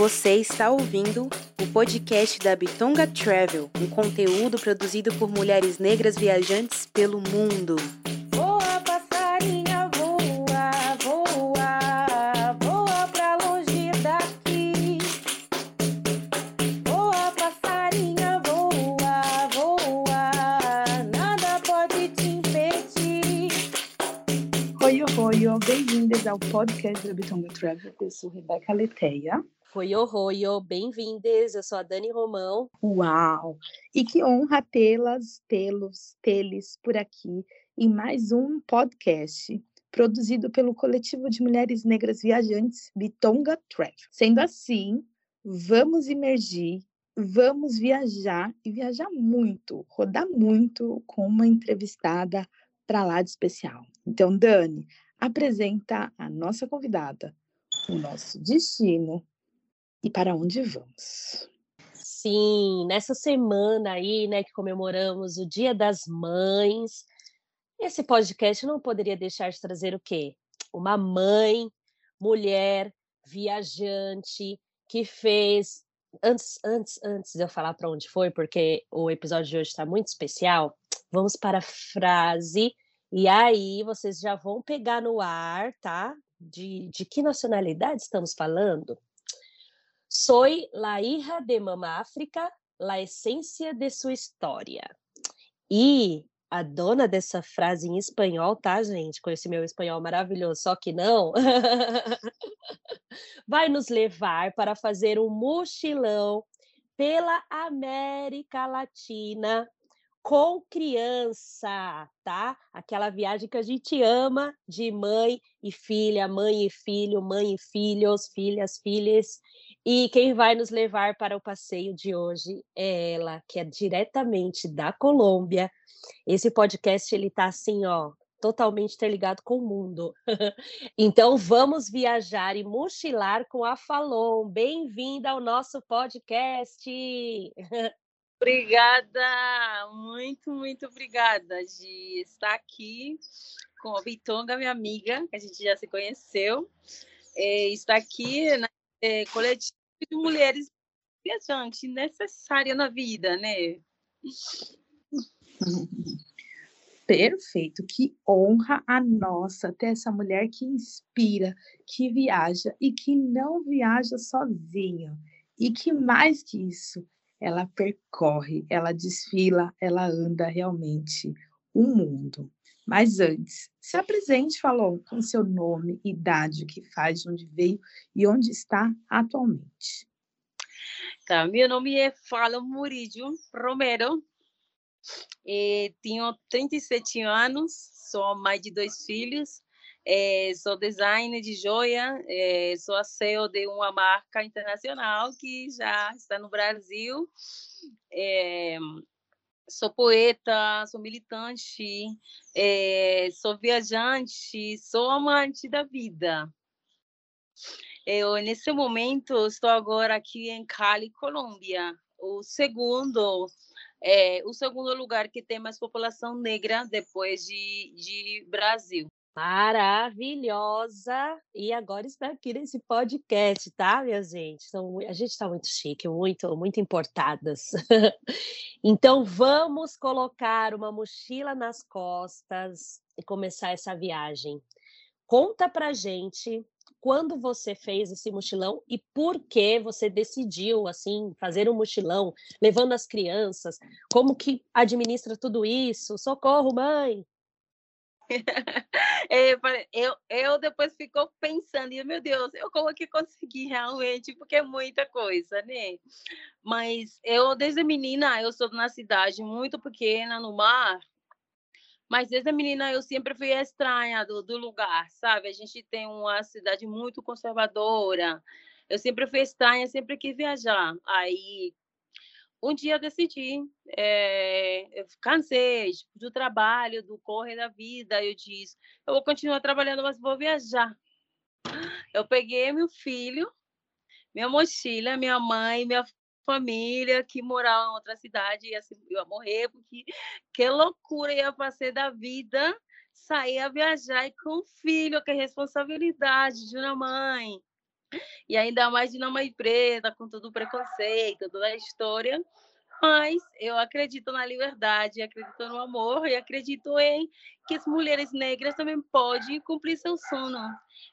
Você está ouvindo o podcast da Bitonga Travel, um conteúdo produzido por mulheres negras viajantes pelo mundo. Voa, passarinha, voa, voa, voa pra longe daqui. Voa, passarinha, voa, voa, nada pode te impedir. Oi, oi, oi, bem-vindas ao podcast da Bitonga Travel. Eu sou Rebeca Leteia. Oi, oi, oi, bem-vindas. Eu sou a Dani Romão. Uau! E que honra tê-las, tê-los, tê-les por aqui em mais um podcast produzido pelo coletivo de mulheres negras viajantes Bitonga Travel. Sendo assim, vamos imergir, vamos viajar e viajar muito, rodar muito com uma entrevistada para lá de especial. Então, Dani, apresenta a nossa convidada, o nosso destino e para onde vamos. Sim, nessa semana aí, né, que comemoramos o Dia das Mães, esse podcast não poderia deixar de trazer o quê? Uma mãe, mulher, viajante, que fez. Antes, antes, antes de eu falar para onde foi, porque o episódio de hoje está muito especial, vamos para a frase, e aí vocês já vão pegar no ar, tá? De, de que nacionalidade estamos falando? Soy la hija de Mamá África, la essência de sua história. E a dona dessa frase em espanhol, tá, gente? Com esse meu espanhol maravilhoso, só que não, vai nos levar para fazer um mochilão pela América Latina com criança, tá? Aquela viagem que a gente ama de mãe e filha, mãe e filho, mãe e filhos, filhas, filhas. E quem vai nos levar para o passeio de hoje é ela, que é diretamente da Colômbia. Esse podcast ele tá assim, ó, totalmente interligado com o mundo. então vamos viajar e mochilar com a Falon. Bem-vinda ao nosso podcast. Obrigada, muito, muito obrigada de estar aqui com a Bitonga, minha amiga, que a gente já se conheceu. É, está aqui na é, coletivo de mulheres viajantes, necessária na vida, né? Perfeito, que honra a nossa ter essa mulher que inspira, que viaja e que não viaja sozinha. E que mais que isso, ela percorre, ela desfila, ela anda realmente o mundo. Mas antes, se apresente, falou, com seu nome, idade, o que faz, de onde veio e onde está atualmente. Tá, meu nome é Fala Murídio Romero, e tenho 37 anos, sou mãe de dois filhos, é, sou designer de joia, é, sou a CEO de uma marca internacional que já está no Brasil. É, sou poeta, sou militante, sou viajante, sou amante da vida. Eu, nesse momento, estou agora aqui em Cali, Colômbia, o segundo é, o segundo lugar que tem mais população negra depois de, de Brasil. Maravilhosa! E agora está aqui nesse podcast, tá, minha gente? Então, a gente está muito chique, muito, muito importadas. então, vamos colocar uma mochila nas costas e começar essa viagem. Conta pra gente quando você fez esse mochilão e por que você decidiu assim fazer um mochilão, levando as crianças. Como que administra tudo isso? Socorro, mãe! É, eu, eu depois fico pensando, e meu Deus, eu como que consegui realmente, porque é muita coisa, né? Mas eu, desde menina, eu sou na cidade muito pequena, no mar, mas desde menina eu sempre fui estranha do, do lugar, sabe? A gente tem uma cidade muito conservadora, eu sempre fui estranha, sempre quis viajar. Aí, um dia eu decidi, é, eu cansei do trabalho, do corre da vida, eu disse, eu vou continuar trabalhando, mas vou viajar. Eu peguei meu filho, minha mochila, minha mãe, minha família que morava em outra cidade e assim, ia morrer, porque que loucura ia fazer da vida sair a viajar e com o filho, que é responsabilidade de uma mãe. E ainda mais de uma mãe preta, com todo o preconceito, toda a história. Mas eu acredito na liberdade, acredito no amor e acredito em que as mulheres negras também podem cumprir seu sonho.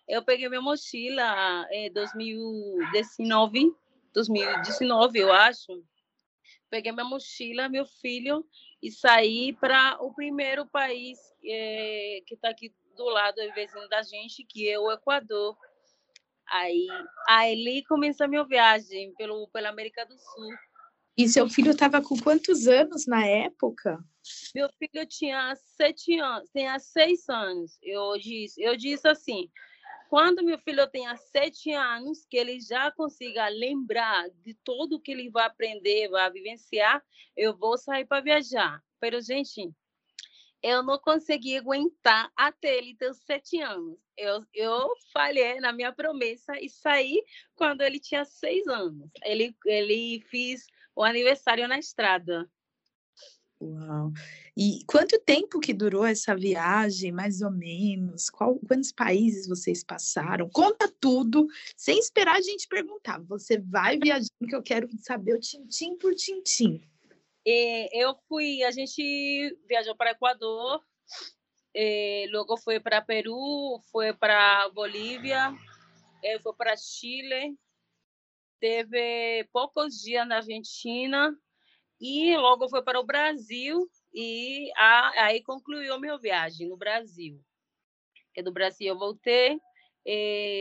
Eu peguei minha mochila em 2019, 2019, eu acho. Peguei minha mochila, meu filho, e saí para o primeiro país é, que está aqui do lado, vizinho da gente, que é o Equador. Aí, aí começa a minha viagem pelo, pela América do Sul. E seu filho estava com quantos anos na época? Meu filho tinha sete anos, tinha seis anos. Eu disse, eu disse assim, quando meu filho tenha sete anos, que ele já consiga lembrar de tudo que ele vai aprender, vai vivenciar, eu vou sair para viajar. Pero, gente, eu não consegui aguentar até ele ter sete anos. Eu, eu falhei na minha promessa e saí quando ele tinha seis anos. Ele, ele fez o aniversário na estrada. Uau! E quanto tempo que durou essa viagem, mais ou menos? Qual, quantos países vocês passaram? Conta tudo, sem esperar a gente perguntar. Você vai viajando, que eu quero saber o tintim por tintim. Eu fui, a gente viajou para Equador, logo foi para Peru, foi para Bolívia, foi para Chile, teve poucos dias na Argentina e logo foi para o Brasil e aí concluiu minha viagem no Brasil. Do Brasil eu voltei,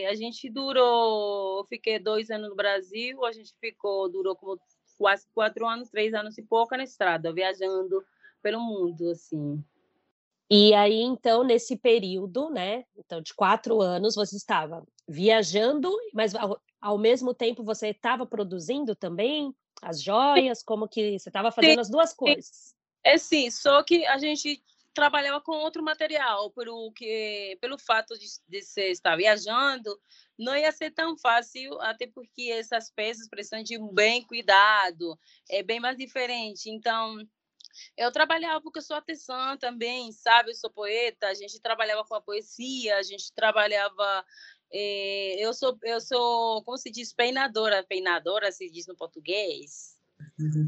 a gente durou, fiquei dois anos no Brasil, a gente ficou, durou como quase quatro anos, três anos e pouco na estrada, viajando pelo mundo, assim. E aí, então, nesse período, né, então, de quatro anos, você estava viajando, mas ao, ao mesmo tempo você estava produzindo também as joias, como que você estava fazendo as duas coisas? É sim, só que a gente trabalhava com outro material, pelo que pelo fato de, de você estar viajando, não ia ser tão fácil, até porque essas peças precisam de um bem cuidado, é bem mais diferente. Então, eu trabalhava porque eu sou artesã também, sabe? Eu sou poeta, a gente trabalhava com a poesia, a gente trabalhava é, eu sou eu sou como se diz peinadora peinadora se diz no português uhum.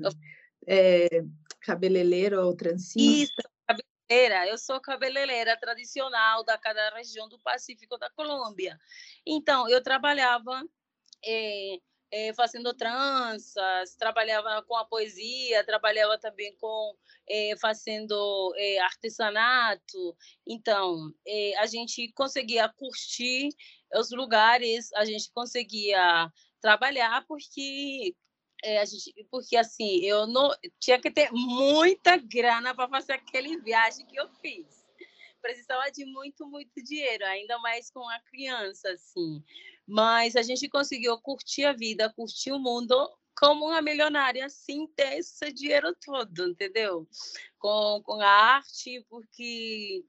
é, cabeleireira ou transista Isso, cabeleireira eu sou cabeleireira tradicional da cada região do Pacífico da Colômbia então eu trabalhava é, é, fazendo tranças, trabalhava com a poesia, trabalhava também com é, fazendo artesanato. Então, a gente conseguia curtir os lugares, a gente conseguia trabalhar porque a gente, porque assim eu não tinha que ter muita grana para fazer aquele viagem que eu fiz precisava de muito muito dinheiro ainda mais com a criança assim mas a gente conseguiu curtir a vida, curtir o mundo como uma milionária sem ter esse dinheiro todo, entendeu? Com, com a arte, porque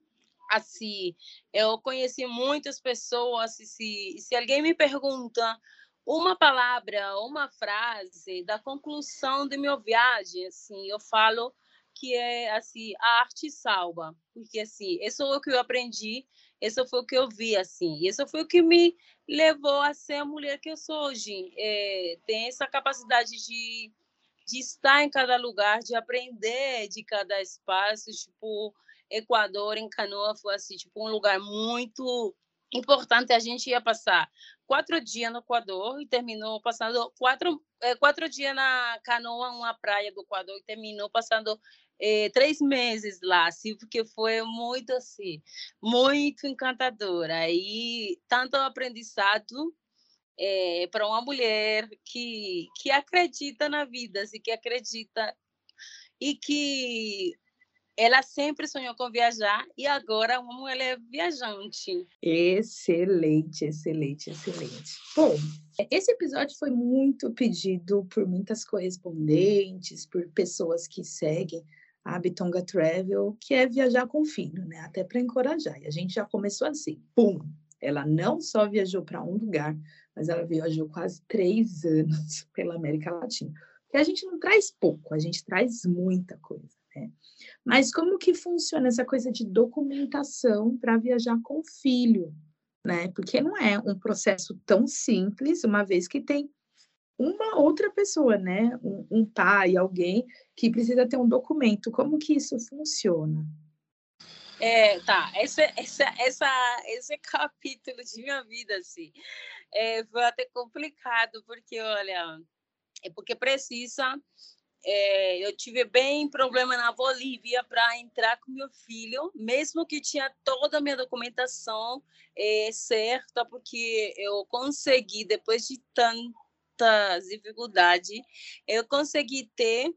assim, eu conheci muitas pessoas, se, se alguém me pergunta uma palavra, uma frase da conclusão de minha viagem, assim, eu falo que é assim, a arte salva, porque assim, isso é o que eu aprendi, isso foi o que eu vi assim, isso foi o que me levou a ser a mulher que eu sou hoje. É, tem essa capacidade de, de estar em cada lugar, de aprender de cada espaço, tipo Equador em Canoa foi assim, tipo um lugar muito importante. A gente ia passar quatro dias no Equador e terminou passando quatro, é, quatro dias na Canoa, uma praia do Equador, e terminou passando é, três meses lá, assim, porque foi muito assim, muito encantadora. E tanto aprendizado é, para uma mulher que, que acredita na vida, assim, que acredita e que ela sempre sonhou com viajar e agora uma mulher viajante. Excelente, excelente, excelente. Bom, esse episódio foi muito pedido por muitas correspondentes, por pessoas que seguem a Bitonga Travel, que é viajar com filho, né? Até para encorajar. E a gente já começou assim, pum! Ela não só viajou para um lugar, mas ela viajou quase três anos pela América Latina. Porque a gente não traz pouco, a gente traz muita coisa. Né? Mas como que funciona essa coisa de documentação para viajar com filho? né? Porque não é um processo tão simples, uma vez que tem uma outra pessoa, né? Um, um pai, alguém que precisa ter um documento. Como que isso funciona? É, tá, esse, essa, essa, esse capítulo de minha vida, assim, é, foi até complicado, porque, olha, é porque precisa, é, eu tive bem problema na Bolívia para entrar com meu filho, mesmo que tinha toda a minha documentação é, certa, porque eu consegui, depois de tantas dificuldades, eu consegui ter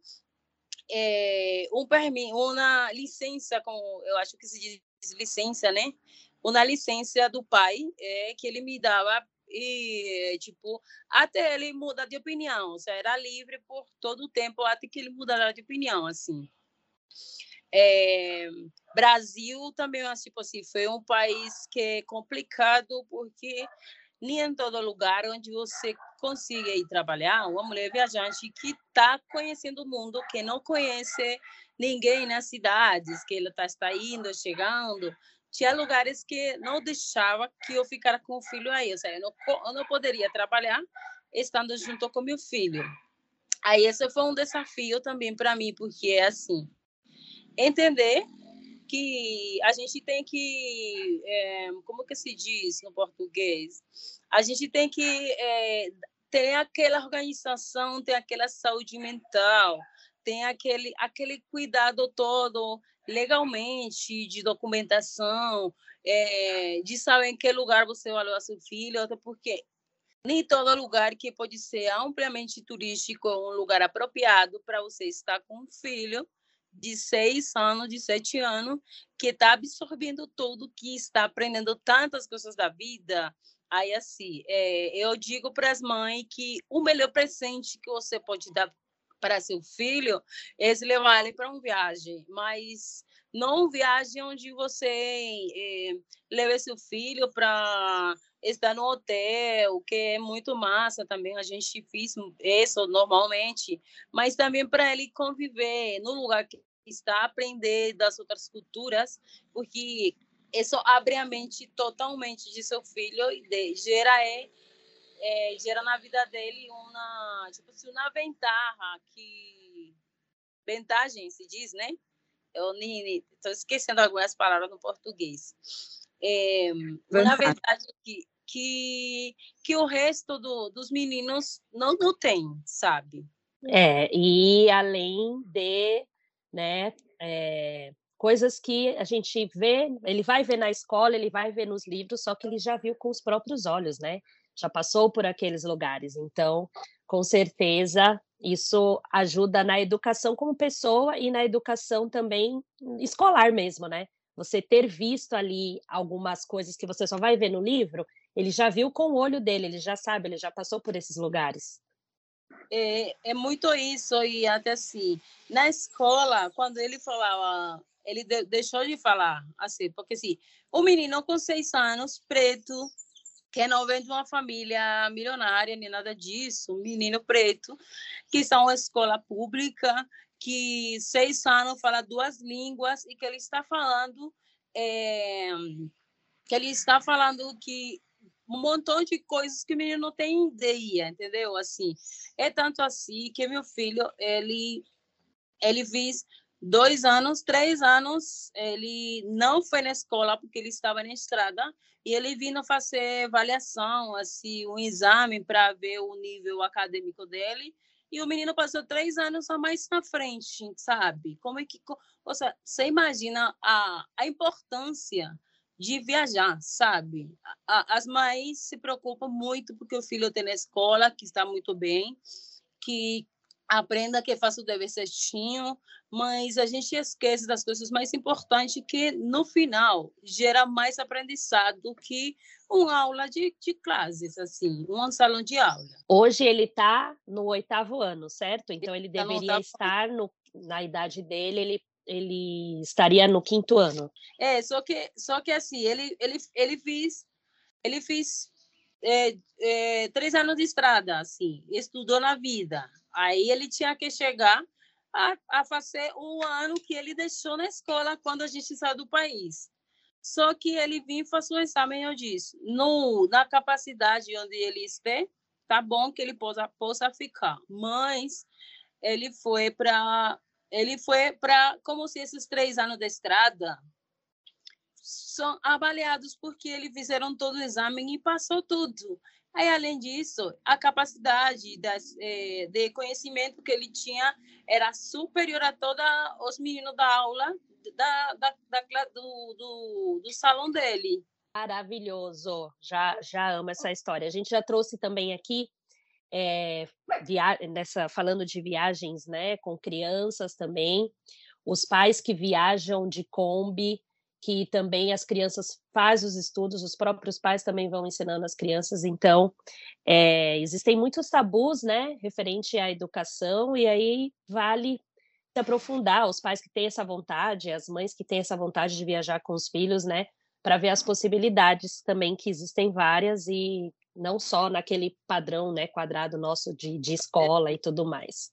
é, um permi uma licença, com, eu acho que se diz licença, né? Uma licença do pai é, que ele me dava e tipo até ele mudar de opinião, seja, era livre por todo o tempo até que ele mudara de opinião, assim. É, Brasil também, tipo assim, foi um país que é complicado porque nem em todo lugar onde você consiga ir trabalhar, uma mulher viajante que está conhecendo o mundo, que não conhece ninguém nas cidades, que ela tá, está indo, chegando. Tinha lugares que não deixava que eu ficara com o filho aí, ou seja, eu não, eu não poderia trabalhar estando junto com meu filho. Aí esse foi um desafio também para mim, porque é assim, entender que a gente tem que, é, como que se diz no português? A gente tem que é, ter aquela organização, ter aquela saúde mental, tem aquele, aquele cuidado todo legalmente de documentação, é, de saber em que lugar você vai levar seu filho, até porque nem todo lugar que pode ser amplamente turístico é um lugar apropriado para você estar com um filho de seis anos, de sete anos, que está absorvendo tudo, que está aprendendo tantas coisas da vida. Aí, assim, é, eu digo para as mães que o melhor presente que você pode dar para seu filho é levar ele para uma viagem, mas não viagem onde você é, leve seu filho para estar no hotel, que é muito massa também, a gente fez isso normalmente, mas também para ele conviver no lugar que está, aprender das outras culturas, porque isso abre a mente totalmente de seu filho e de, gera é, é, gera na vida dele uma tipo assim, uma ventaja que vantagem se diz, né? Eu estou esquecendo algumas palavras no português. É, uma vantagem que, que, que o resto do, dos meninos não, não tem, sabe? É, e além de, né, é, coisas que a gente vê, ele vai ver na escola, ele vai ver nos livros, só que ele já viu com os próprios olhos, né? Já passou por aqueles lugares. Então, com certeza, isso ajuda na educação como pessoa e na educação também escolar mesmo, né? Você ter visto ali algumas coisas que você só vai ver no livro, ele já viu com o olho dele, ele já sabe, ele já passou por esses lugares. É, é muito isso, e até assim, na escola, quando ele falava, ele de, deixou de falar, assim, porque assim, o menino com seis anos, preto, que não vem de uma família milionária, nem nada disso, um menino preto, que está uma escola pública, que seis anos fala duas línguas e que ele está falando é, que ele está falando que um montão de coisas que o menino não tem ideia, entendeu? Assim, é tanto assim que meu filho, ele, ele fez dois anos, três anos, ele não foi na escola porque ele estava na estrada e ele vindo fazer avaliação, assim, um exame para ver o nível acadêmico dele. E o menino passou três anos a mais na frente, sabe? Como é que. Você, você imagina a, a importância de viajar, sabe? As mães se preocupam muito porque o filho tem na escola, que está muito bem, que aprenda que faça o dever certinho, mas a gente esquece das coisas mais importantes que, no final, gera mais aprendizado do que uma aula de, de classes, assim, um salão de aula. Hoje ele está no oitavo ano, certo? Então ele tá deveria estar no, na idade dele, ele ele estaria no quinto ano. É, só que, só que assim, ele, ele, ele fez, ele fez é, é, três anos de estrada, assim, estudou na vida. Aí ele tinha que chegar a, a fazer o ano que ele deixou na escola quando a gente saiu do país. Só que ele vinha fazer o exame, eu disse, no, na capacidade onde ele estiver, tá bom que ele possa, possa ficar. Mas ele foi para ele foi para como se esses três anos de estrada são avaliados porque ele fizeram todo o exame e passou tudo. Aí, além disso, a capacidade das, eh, de conhecimento que ele tinha era superior a todos os meninos da aula da, da, da do, do, do salão dele. Maravilhoso, já, já amo essa história. A gente já trouxe também aqui, é, via... nessa, falando de viagens né, com crianças também, os pais que viajam de Kombi, que também as crianças fazem os estudos, os próprios pais também vão ensinando as crianças, então é, existem muitos tabus, né, referente à educação, e aí vale se aprofundar, os pais que têm essa vontade, as mães que têm essa vontade de viajar com os filhos, né, para ver as possibilidades também, que existem várias, e não só naquele padrão, né, quadrado nosso de, de escola e tudo mais.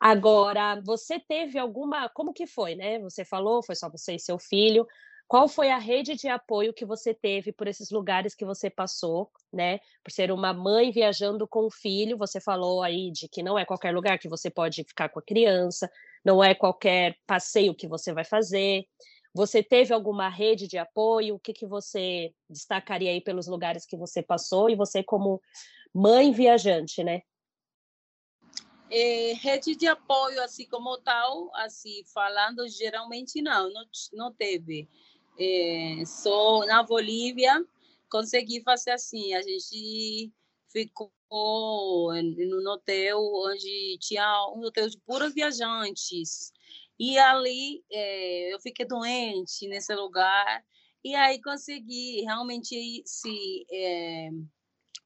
Agora, você teve alguma. Como que foi, né? Você falou, foi só você e seu filho. Qual foi a rede de apoio que você teve por esses lugares que você passou, né? Por ser uma mãe viajando com o filho, você falou aí de que não é qualquer lugar que você pode ficar com a criança, não é qualquer passeio que você vai fazer. Você teve alguma rede de apoio? O que, que você destacaria aí pelos lugares que você passou? E você, como mãe viajante, né? É, rede de apoio, assim como tal, assim, falando, geralmente não, não, não teve. É, só na Bolívia consegui fazer assim, a gente ficou no hotel onde tinha um hotel de puros viajantes, e ali é, eu fiquei doente nesse lugar, e aí consegui realmente se...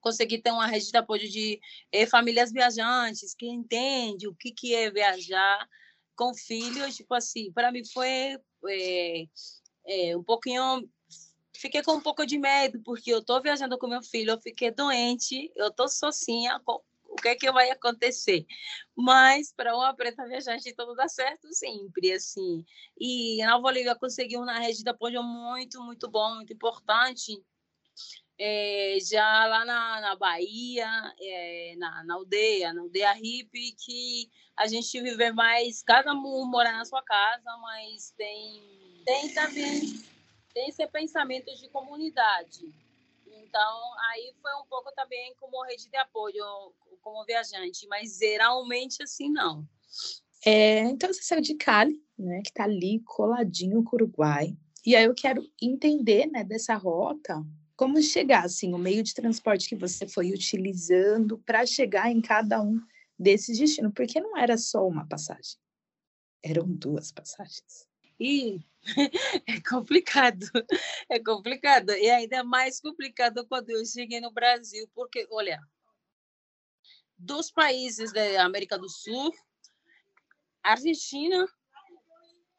Conseguir ter uma rede de apoio de eh, famílias viajantes que entende o que, que é viajar com filhos, tipo assim, para mim foi é, é, um pouquinho fiquei com um pouco de medo porque eu estou viajando com meu filho, eu fiquei doente, eu estou sozinha, o que é que vai acontecer? Mas para uma preta viajante tudo dá certo sempre, assim. E na Bolívia consegui uma rede de apoio muito, muito bom, muito importante é, já lá na, na Bahia, é, na, na aldeia, na aldeia hippie, que a gente vive mais, cada um mora na sua casa, mas tem, tem também tem esse pensamento de comunidade. Então, aí foi um pouco também como rede de apoio, como viajante, mas geralmente assim não. É, então, você saiu de Cali, né, que está ali coladinho com o Uruguai. E aí eu quero entender, né, dessa rota, como chegar, assim, o meio de transporte que você foi utilizando para chegar em cada um desses destinos, porque não era só uma passagem, eram duas passagens. E é complicado, é complicado, e ainda mais complicado quando eu cheguei no Brasil, porque, olha, dos países da América do Sul, Argentina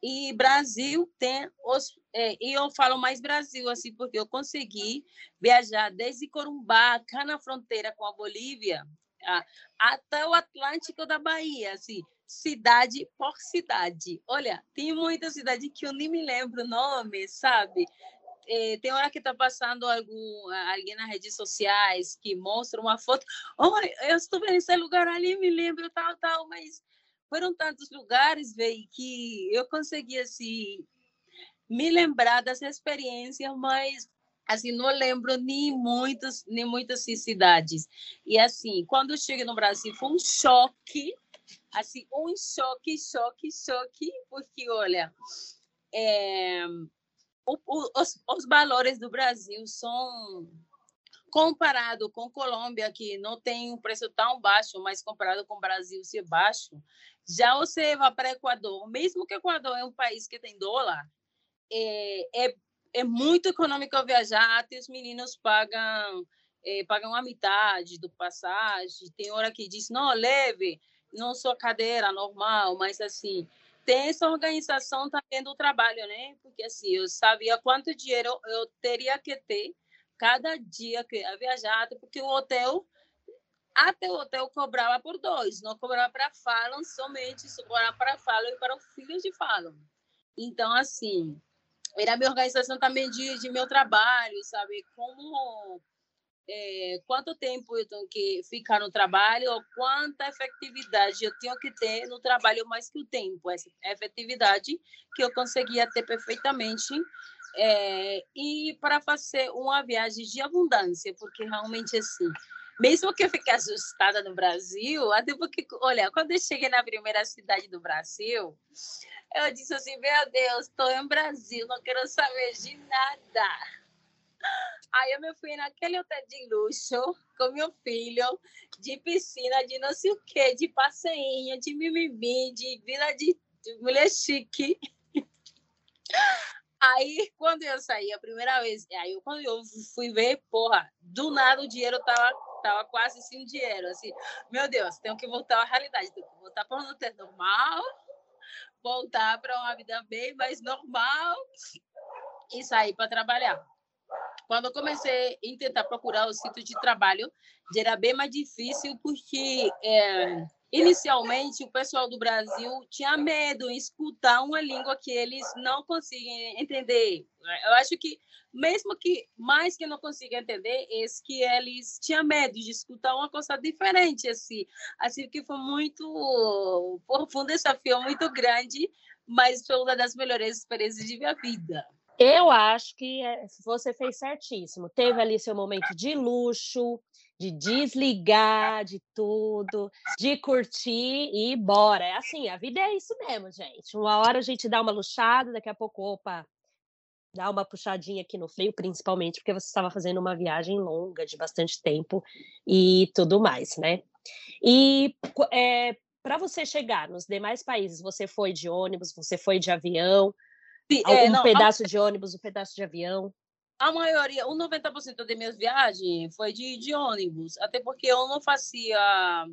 e Brasil tem os é, e eu falo mais Brasil assim porque eu consegui viajar desde Corumbá, cá na fronteira com a Bolívia, a, até o Atlântico da Bahia, assim, cidade por cidade. Olha, tem muita cidade que eu nem me lembro o nome, sabe? É, tem hora que está passando algum, alguém nas redes sociais que mostra uma foto. Olha, eu estou vendo esse lugar ali, me lembro tal, tal, mas foram tantos lugares, veio, que eu consegui assim me lembrar dessa experiência, mas assim não lembro nem muitas nem muitas cidades. E assim, quando eu cheguei no Brasil foi um choque, assim um choque, choque, choque, porque olha, é, o, o, os, os valores do Brasil são comparado com Colômbia, que não tem um preço tão baixo, mas comparado com o Brasil ser baixo, já você vai para Equador, mesmo que Equador é um país que tem dólar, é, é, é muito econômico viajar, até os meninos pagam é, pagam a metade do passagem, tem hora que diz, não, leve, não sua cadeira normal, mas assim, tem essa organização também do trabalho, né? Porque assim, eu sabia quanto dinheiro eu teria que ter cada dia que ia viajar, porque o hotel até o hotel cobrava por dois, não cobrava para Fallon somente, cobrava para Fallon e para os filhos de Fallon. Então, assim, era a minha organização também de, de meu trabalho, sabe? Como é, quanto tempo eu tenho que ficar no trabalho, ou quanta efetividade eu tenho que ter no trabalho mais que o tempo, essa efetividade que eu conseguia ter perfeitamente é, e para fazer uma viagem de abundância, porque realmente assim, mesmo que eu fique assustada no Brasil, até porque, olha, quando eu cheguei na primeira cidade do Brasil, eu disse assim, meu Deus, estou em Brasil, não quero saber de nada. Aí eu me fui naquele hotel de luxo com meu filho, de piscina, de não sei o quê, de passeinha, de mimimi, de vida de, de mulher chique. Aí, quando eu saí a primeira vez, aí quando eu fui ver, porra, do nada o dinheiro tava, tava quase sem dinheiro. Assim, meu Deus, tenho que voltar à realidade, tenho que voltar para um hotel normal, voltar para uma vida bem mais normal e sair para trabalhar. Quando eu comecei a tentar procurar o sítio de trabalho, já era bem mais difícil, porque é, inicialmente o pessoal do Brasil tinha medo de escutar uma língua que eles não conseguem entender. Eu acho que, mesmo que mais que não consigam entender, é que eles tinham medo de escutar uma coisa diferente. Assim, assim que foi muito profundo, desafio muito grande, mas foi uma das melhores experiências de minha vida. Eu acho que é, você fez certíssimo. Teve ali seu momento de luxo, de desligar de tudo, de curtir e ir embora. É assim, a vida é isso mesmo, gente. Uma hora a gente dá uma luxada, daqui a pouco, opa, dá uma puxadinha aqui no freio, principalmente porque você estava fazendo uma viagem longa, de bastante tempo e tudo mais, né? E é, para você chegar nos demais países, você foi de ônibus, você foi de avião, é, um não, pedaço de ônibus, um pedaço de avião? A maioria, o 90% das minhas viagens foi de, de ônibus, até porque eu não fazia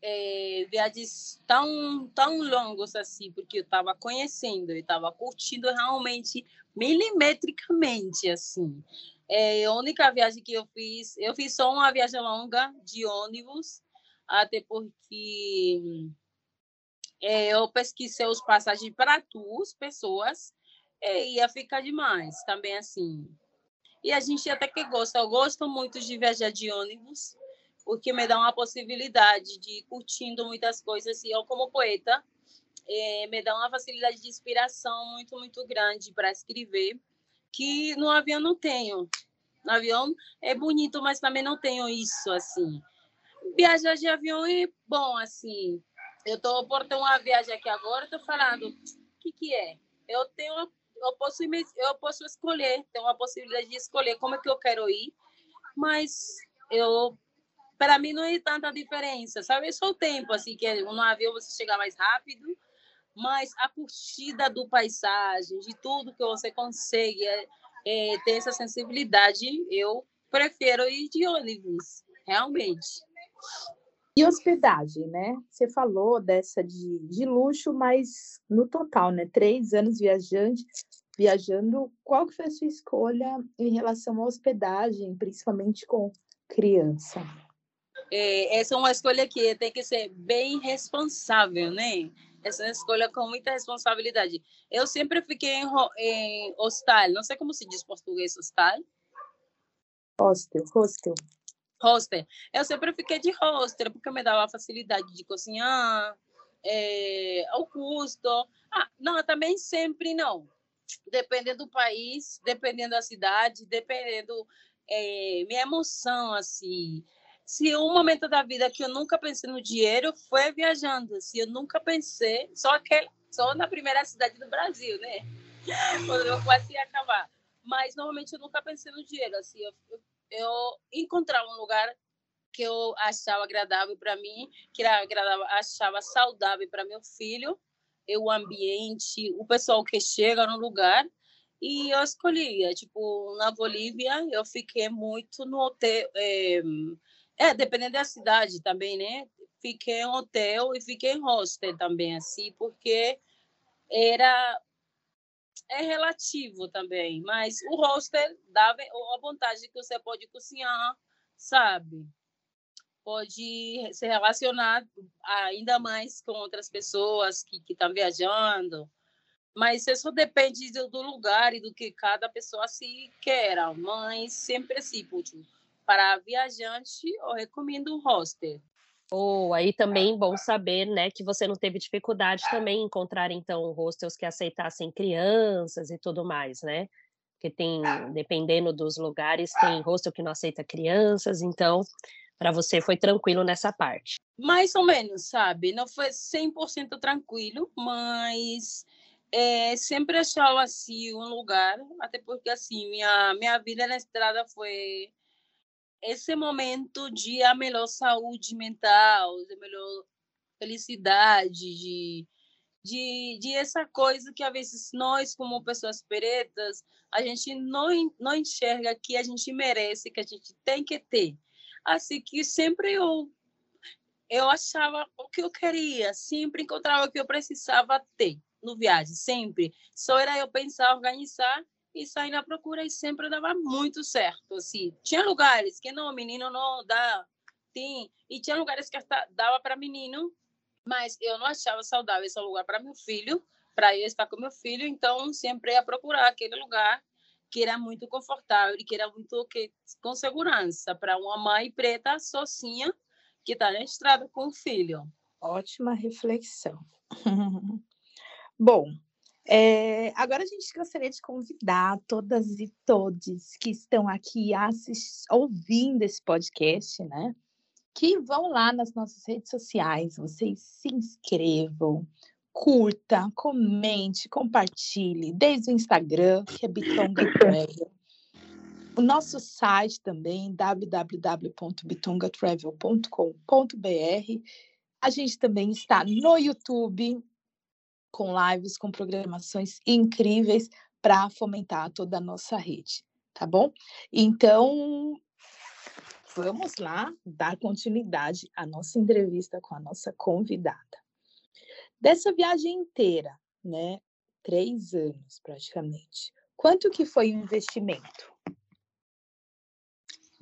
é, viagens tão, tão longas assim, porque eu estava conhecendo, eu estava curtindo realmente milimetricamente, assim. É, a única viagem que eu fiz, eu fiz só uma viagem longa de ônibus, até porque é, eu pesquisei os passagens para duas pessoas e ia ficar demais também assim. E a gente até que gosta, eu gosto muito de viajar de ônibus, porque me dá uma possibilidade de ir curtindo muitas coisas. E eu, como poeta, é, me dá uma facilidade de inspiração muito, muito grande para escrever, que no avião não tenho. No avião é bonito, mas também não tenho isso, assim. Viajar de avião é bom, assim, eu estou por ter uma viagem aqui agora, estou falando, o que, que é? Eu tenho, eu posso, eu posso escolher, tenho uma possibilidade de escolher como é que eu quero ir, mas eu, para mim não é tanta diferença, sabe? É só o tempo, assim, que no avião você chega mais rápido, mas a curtida do paisagem, de tudo que você consegue é, é, ter essa sensibilidade, eu prefiro ir de ônibus, realmente. E hospedagem, né? Você falou dessa de, de luxo, mas no total, né? Três anos viajante, viajando, qual que foi a sua escolha em relação à hospedagem, principalmente com criança? É, essa é uma escolha que tem que ser bem responsável, né? Essa é uma escolha com muita responsabilidade. Eu sempre fiquei em, em hostal, não sei como se diz português hostal. Hostel, hostel hostel. Eu sempre fiquei de hostel, porque me dava a facilidade de cozinhar, é, o custo. Ah, não, também sempre não. Dependendo do país, dependendo da cidade, dependendo é, minha emoção, assim. Se um momento da vida que eu nunca pensei no dinheiro foi viajando, se eu nunca pensei, só que só na primeira cidade do Brasil, né? Quando eu quase ia acabar. Mas normalmente eu nunca pensei no dinheiro, assim, eu, eu eu encontrar um lugar que eu achava agradável para mim, que era agradável, achava saudável para meu filho, e o ambiente, o pessoal que chega no lugar. E eu escolhia, tipo, na Bolívia, eu fiquei muito no hotel. É, é, dependendo da cidade também, né? Fiquei em hotel e fiquei em hostel também, assim, porque era é relativo também, mas o hostel dá a vantagem que você pode cozinhar, sabe? Pode se relacionar ainda mais com outras pessoas que estão viajando. Mas isso depende do, do lugar e do que cada pessoa se queira. Mas sempre assim, tipo, para viajante, eu recomendo um hostel. Ou aí também bom saber, né, que você não teve dificuldade também em encontrar então hostels que aceitassem crianças e tudo mais, né? Porque tem, dependendo dos lugares, tem hostel que não aceita crianças, então para você foi tranquilo nessa parte. Mais ou menos, sabe? Não foi 100% tranquilo, mas é, sempre achava assim um lugar, até porque assim minha minha vida na estrada foi esse momento de a melhor saúde mental, a melhor felicidade, de, de, de essa coisa que às vezes nós, como pessoas pretas, a gente não, não enxerga que a gente merece, que a gente tem que ter. Assim que sempre eu eu achava o que eu queria, sempre encontrava o que eu precisava ter no viagem, sempre. Só era eu pensar, organizar e sair na procura e sempre dava muito certo, assim. Tinha lugares que não, menino não dá, tem, e tinha lugares que dava para menino, mas eu não achava saudável esse lugar para meu filho, para eu estar com meu filho, então sempre ia procurar aquele lugar que era muito confortável e que era muito que, com segurança para uma mãe preta sozinha que está na estrada com o filho. Ótima reflexão. Bom, é, agora a gente gostaria de convidar todas e todos que estão aqui assist... ouvindo esse podcast, né? Que vão lá nas nossas redes sociais, vocês se inscrevam, curta, comente, compartilhe, desde o Instagram, que é Bitonga Travel. O nosso site também, www.bitongatravel.com.br. A gente também está no YouTube, com lives, com programações incríveis para fomentar toda a nossa rede, tá bom? Então, vamos lá dar continuidade à nossa entrevista com a nossa convidada. Dessa viagem inteira, né? Três anos praticamente. Quanto que foi o investimento?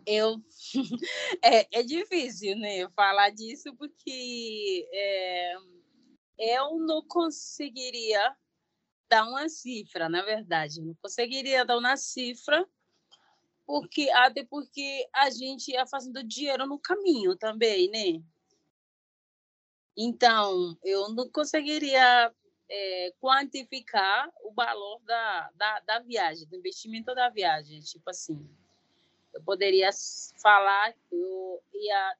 Eu é, é difícil, né? Falar disso porque é eu não conseguiria dar uma cifra, na verdade, não conseguiria dar uma cifra, porque até porque a gente ia fazendo dinheiro no caminho também, né? Então, eu não conseguiria é, quantificar o valor da, da, da viagem, do investimento da viagem. Tipo assim, eu poderia falar que eu ia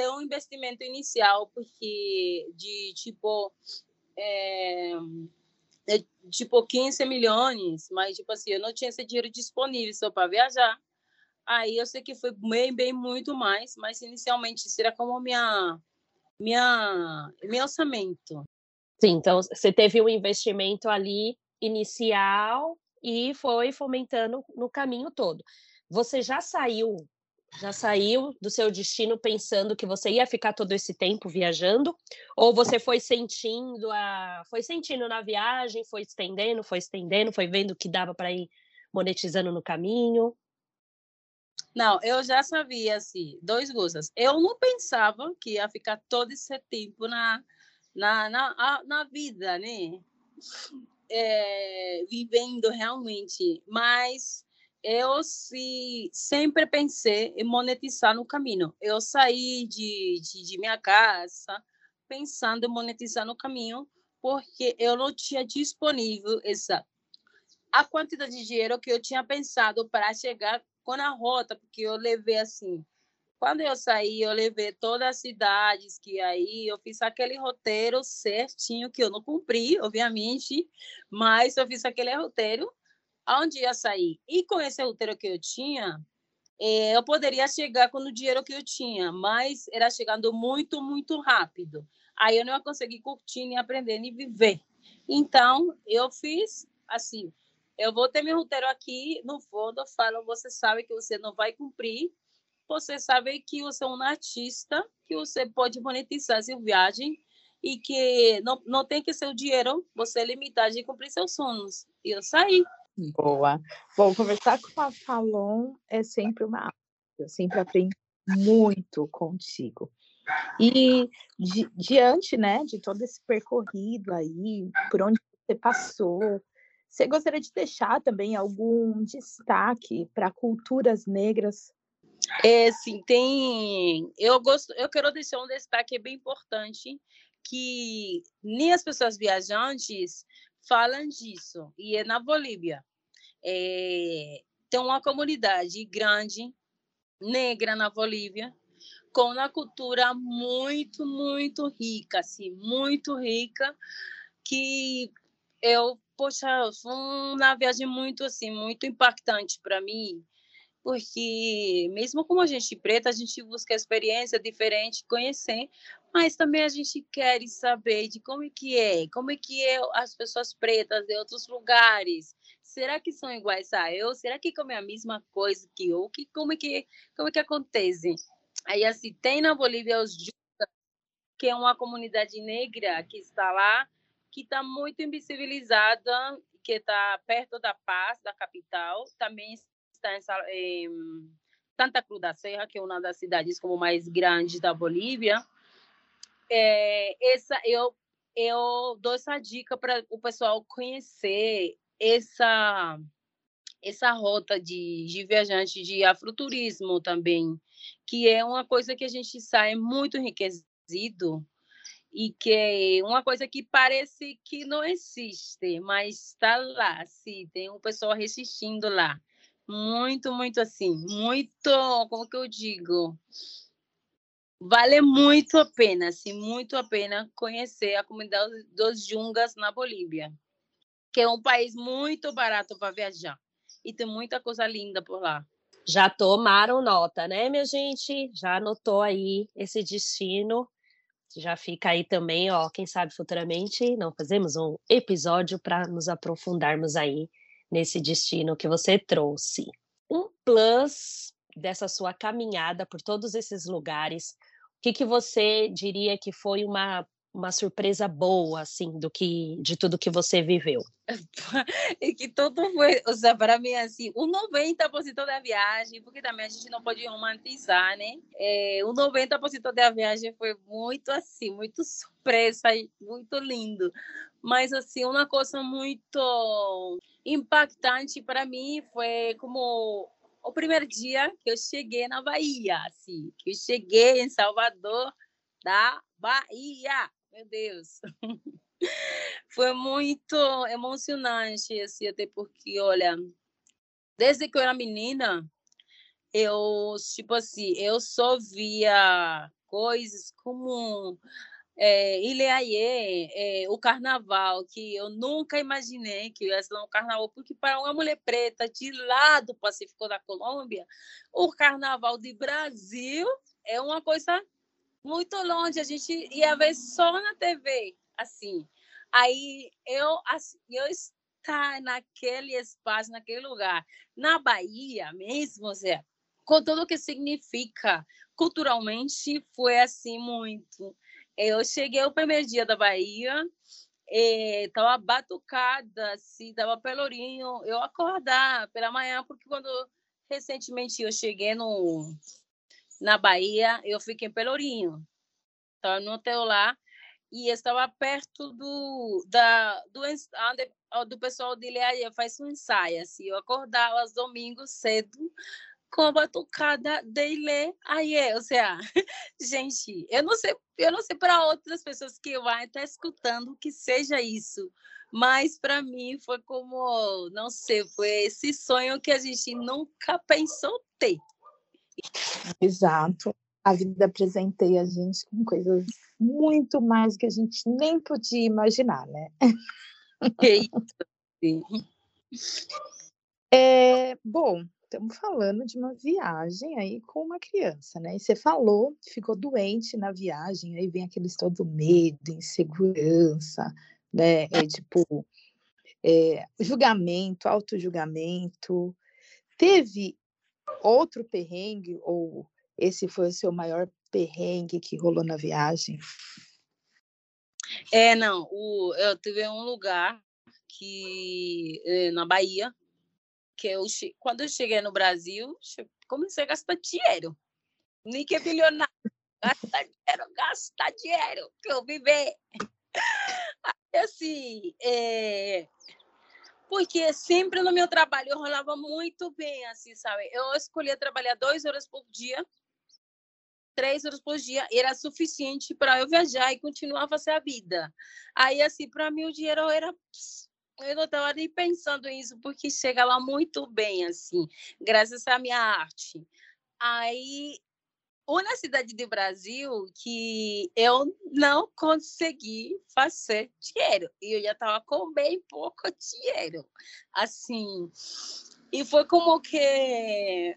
ter um investimento inicial, porque de tipo. É, é, tipo 15 milhões, mas tipo assim, eu não tinha esse dinheiro disponível só para viajar. Aí eu sei que foi bem, bem muito mais, mas inicialmente será como minha minha meu orçamento. Sim, então você teve um investimento ali inicial e foi fomentando no caminho todo. Você já saiu já saiu do seu destino pensando que você ia ficar todo esse tempo viajando? Ou você foi sentindo a, foi sentindo na viagem, foi estendendo, foi estendendo, foi vendo que dava para ir monetizando no caminho? Não, eu já sabia assim, dois gostos. Eu não pensava que ia ficar todo esse tempo na na, na, na vida, né? É, vivendo realmente, mas eu se, sempre pensei em monetizar no caminho. Eu saí de, de, de, minha casa pensando em monetizar no caminho, porque eu não tinha disponível essa a quantidade de dinheiro que eu tinha pensado para chegar com a rota, porque eu levei assim. Quando eu saí, eu levei todas as cidades que aí eu fiz aquele roteiro certinho que eu não cumpri, obviamente, mas eu fiz aquele roteiro aonde ia sair. E com esse roteiro que eu tinha, é, eu poderia chegar com o dinheiro que eu tinha, mas era chegando muito, muito rápido. Aí eu não ia conseguir curtir, nem aprender, nem viver. Então, eu fiz assim, eu vou ter meu roteiro aqui, no fundo, falo, você sabe que você não vai cumprir, você sabe que você é um artista, que você pode monetizar sua viagem e que não, não tem que ser o dinheiro, você é limitado de cumprir seus sonhos. E eu saí. Boa. Bom, conversar com a Falon é sempre uma aula. Eu sempre aprendo muito contigo. E di, diante, né, de todo esse percorrido aí, por onde você passou. Você gostaria de deixar também algum destaque para culturas negras? É, sim, tem. Eu gosto, eu quero deixar um destaque bem importante que nem as pessoas viajantes falam disso e é na Bolívia. É, tem uma comunidade grande negra na Bolívia com uma cultura muito muito rica, assim, muito rica que eu poxa, foi uma viagem muito assim, muito impactante para mim, porque mesmo como a gente preta, a gente busca experiência diferente, conhecer, mas também a gente quer saber de como é que é, como é que é as pessoas pretas de outros lugares. Será que são iguais a eu? Será que comem a mesma coisa que eu? Que como é que como é que acontece? Aí assim, tem na Bolívia os Jucas, que é uma comunidade negra que está lá que está muito invisibilizada, que está perto da Paz, da capital, também está em, em Santa Cruz da Serra, que é uma das cidades como mais grandes da Bolívia. É, essa eu eu dou essa dica para o pessoal conhecer essa essa rota de, de viajante de afroturismo também, que é uma coisa que a gente sai muito enriquecido e que é uma coisa que parece que não existe, mas está lá, sim, tem um pessoal resistindo lá. Muito, muito assim, muito, como que eu digo? Vale muito a pena, assim, muito a pena conhecer a comunidade dos Jungas na Bolívia, que é um país muito barato para viajar e tem muita coisa linda por lá. Já tomaram nota, né, minha gente? Já anotou aí esse destino já fica aí também, ó, quem sabe futuramente não fazemos um episódio para nos aprofundarmos aí nesse destino que você trouxe. Um plus dessa sua caminhada por todos esses lugares, o que, que você diria que foi uma uma surpresa boa, assim, do que de tudo que você viveu? É que tudo foi, ou seja, para mim, assim, o 90% da viagem, porque também a gente não pode romantizar, né? É, o 90% da viagem foi muito, assim, muito surpresa, muito lindo. Mas, assim, uma coisa muito impactante para mim foi como o primeiro dia que eu cheguei na Bahia, assim, que eu cheguei em Salvador, da Bahia meu Deus. Foi muito emocionante, assim, até porque, olha, desde que eu era menina, eu, tipo assim, eu só via coisas como é, Ileaie, é, o carnaval, que eu nunca imaginei que ia ser um carnaval, porque para uma mulher preta de lá do Pacífico da Colômbia, o carnaval de Brasil é uma coisa muito longe, a gente ia ver só na TV, assim. Aí eu, assim, eu estar naquele espaço, naquele lugar, na Bahia mesmo, Zé, com tudo o que significa culturalmente, foi assim muito. Eu cheguei o primeiro dia da Bahia, estava batucada, assim, estava pelourinho. Eu acordar pela manhã, porque quando recentemente eu cheguei no, na Bahia, eu fiquei em Pelourinho. Estava no hotel lá e estava perto do da do do pessoal de Learia faz um ensaio assim eu acordava aos domingos cedo com a batucada dele aí é ou seja gente eu não sei eu não sei para outras pessoas que vai estar escutando que seja isso mas para mim foi como não sei foi esse sonho que a gente nunca pensou ter Exato. A vida presenteia a gente com coisas muito mais que a gente nem podia imaginar, né? Que isso. É, bom, estamos falando de uma viagem aí com uma criança, né? E você falou, ficou doente na viagem, aí vem aqueles todo medo, insegurança, né? É tipo é, julgamento, auto-julgamento. Teve outro perrengue ou esse foi o seu maior perrengue que rolou na viagem? É, não, o, eu tive um lugar que eh, na Bahia que eu quando eu cheguei no Brasil comecei a gastar dinheiro, nem que é bilionário, gastar dinheiro, gastar dinheiro, que eu viver. assim, é, porque sempre no meu trabalho eu rolava muito bem, assim, sabe? Eu escolhia trabalhar duas horas por dia, três horas por dia, era suficiente para eu viajar e continuar a fazer a vida. Aí, assim, para mim o dinheiro era. Eu não estava nem pensando nisso, porque chega lá muito bem, assim, graças à minha arte. Aí uma cidade do Brasil que eu não consegui fazer dinheiro. E eu já estava com bem pouco dinheiro. Assim. E foi como que é,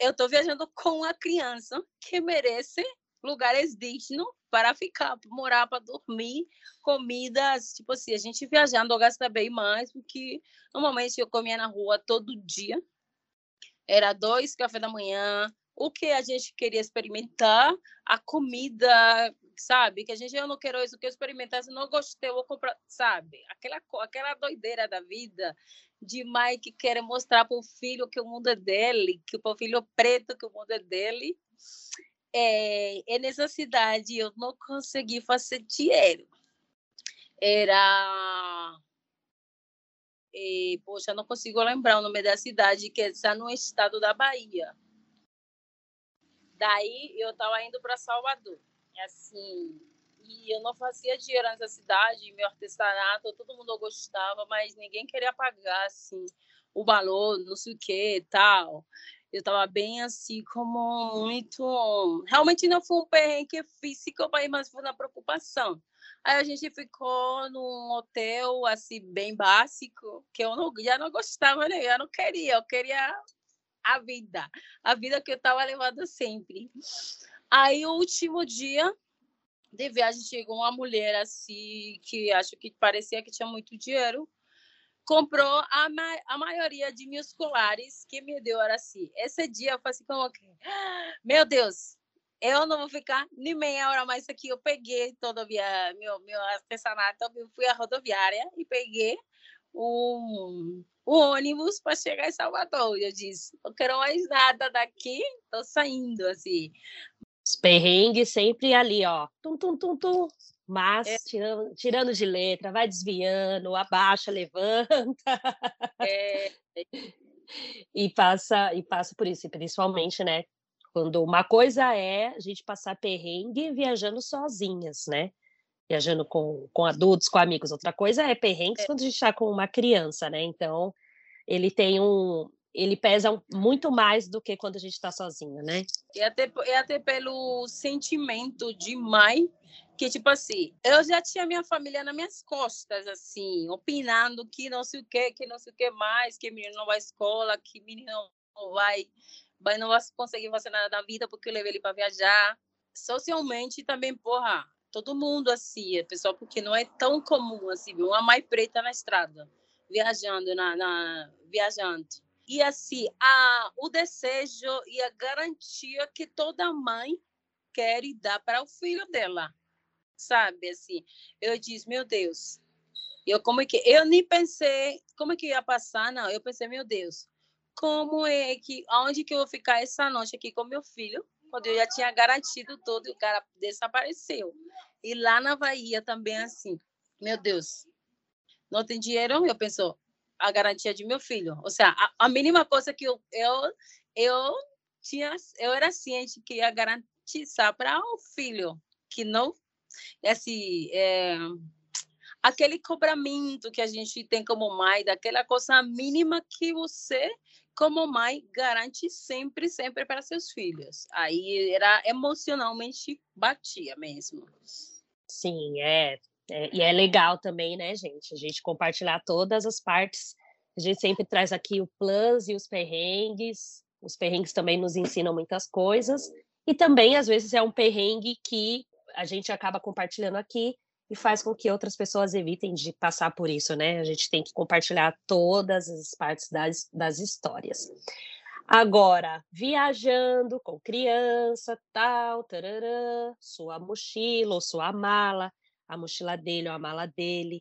eu estou viajando com uma criança que merece lugares dignos para ficar, para morar, para dormir, comidas, tipo assim, a gente viajando gasta bem mais, porque normalmente eu comia na rua todo dia. Era dois café da manhã, o que a gente queria experimentar, a comida, sabe? Que a gente, eu não quero isso, que eu experimentar, se não gostei, eu vou comprar, sabe? Aquela, aquela doideira da vida de mãe que quer mostrar para o filho que o mundo é dele, que o filho preto que o mundo é dele. É, é nessa cidade eu não consegui fazer dinheiro. Era e, poxa, não consigo lembrar o nome da cidade, que está no estado da Bahia. Daí eu estava indo para Salvador. Assim, e eu não fazia dinheiro nessa cidade, meu artesanato, todo mundo gostava, mas ninguém queria pagar assim o valor, não sei o que, tal. Eu estava bem assim, como muito. Realmente não foi um perrengue físico, mas foi na preocupação. Aí a gente ficou num hotel assim bem básico, que eu não, já não gostava, né? Eu não queria, eu queria a vida, a vida que eu estava levando sempre. Aí, o último dia de viagem, chegou uma mulher assim, que acho que parecia que tinha muito dinheiro, comprou a, ma a maioria de meus colares que me deu era assim. Esse dia eu falei assim, como meu Deus, eu não vou ficar nem meia hora mais aqui. Eu peguei todo meu, meu artesanato, eu fui à rodoviária e peguei um, um ônibus para chegar em Salvador. Eu disse, não quero mais nada daqui, tô saindo, assim. Os perrengues sempre ali, ó, tum, tum, tum, tum, mas É. tirando, tirando de letra, vai desviando, abaixa, levanta, É, e passa, e passa por isso, e principalmente, né, quando uma coisa é a gente passar perrengue viajando sozinhas, né, viajando com, com adultos, com amigos, outra coisa é perrengues É. quando a gente está com uma criança, né, então ele tem um, ele pesa muito mais do que quando a gente está sozinha, né, e, até, e até pelo sentimento de mãe, que tipo assim, eu já tinha minha família nas minhas costas, assim, opinando que não sei o que, que não sei o que mais, que menino não vai à escola, que menino não vai, vai não vai conseguir fazer nada da vida porque eu levei ele para viajar. Socialmente também, porra, todo mundo assim, é pessoal, porque não é tão comum assim, uma mãe preta na estrada, viajando, na, na viajante. E assim, a, o desejo e a garantia que toda mãe quer dá para o filho dela, sabe? Assim, eu disse, meu Deus, eu como é que eu nem pensei como é que ia passar, não. Eu pensei, meu Deus, como é que, aonde que eu vou ficar essa noite aqui com meu filho? Quando eu já tinha garantido tudo e o cara desapareceu. E lá na Bahia também assim, meu Deus, não tem dinheiro? Eu penso, a garantia de meu filho. Ou seja, a, a mínima coisa que eu, eu, eu tinha, eu era ciente que ia garantizar para o filho que não, assim, é, aquele cobramento que a gente tem como mãe, daquela coisa mínima que você, como mãe, garante sempre, sempre para seus filhos. Aí era emocionalmente batia mesmo. Sim, é, é, e é legal também, né, gente? A gente compartilhar todas as partes. A gente sempre traz aqui o plus e os perrengues. Os perrengues também nos ensinam muitas coisas. E também, às vezes, é um perrengue que a gente acaba compartilhando aqui e faz com que outras pessoas evitem de passar por isso, né? A gente tem que compartilhar todas as partes das, das histórias. Agora, viajando com criança, tal, tararã, sua mochila ou sua mala, a mochila dele ou a mala dele.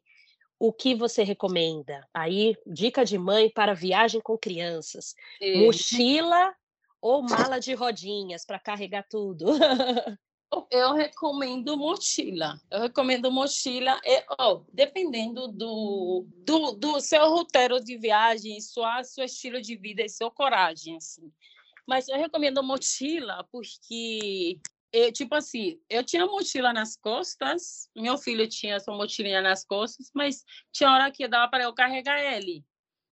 O que você recomenda? Aí, dica de mãe para viagem com crianças. É, Mochila ou mala de rodinhas para carregar tudo? eu recomendo mochila. Eu recomendo mochila, e, oh, dependendo do, do, do seu roteiro de viagem, sua, seu estilo de vida e sua coragem, assim. Mas eu recomendo mochila porque, eu, tipo assim, eu tinha mochila nas costas, meu filho tinha sua mochilinha nas costas, mas tinha hora que dava para eu carregar ele.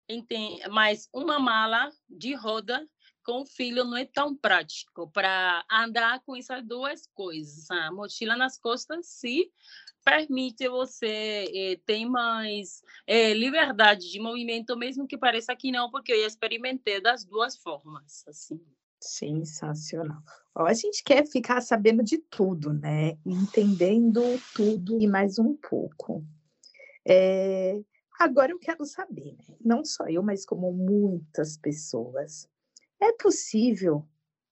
Entende? Mas uma mala de roda com o filho não é tão prático para andar com essas duas coisas. A mochila nas costas, sim, permite você eh, ter mais eh, liberdade de movimento, mesmo que pareça que não, porque eu experimentei das duas formas, assim. Sensacional. Ó, a gente quer ficar sabendo de tudo, né? Entendendo tudo e mais um pouco. É, Agora eu quero saber, né? não só eu, mas como muitas pessoas, é possível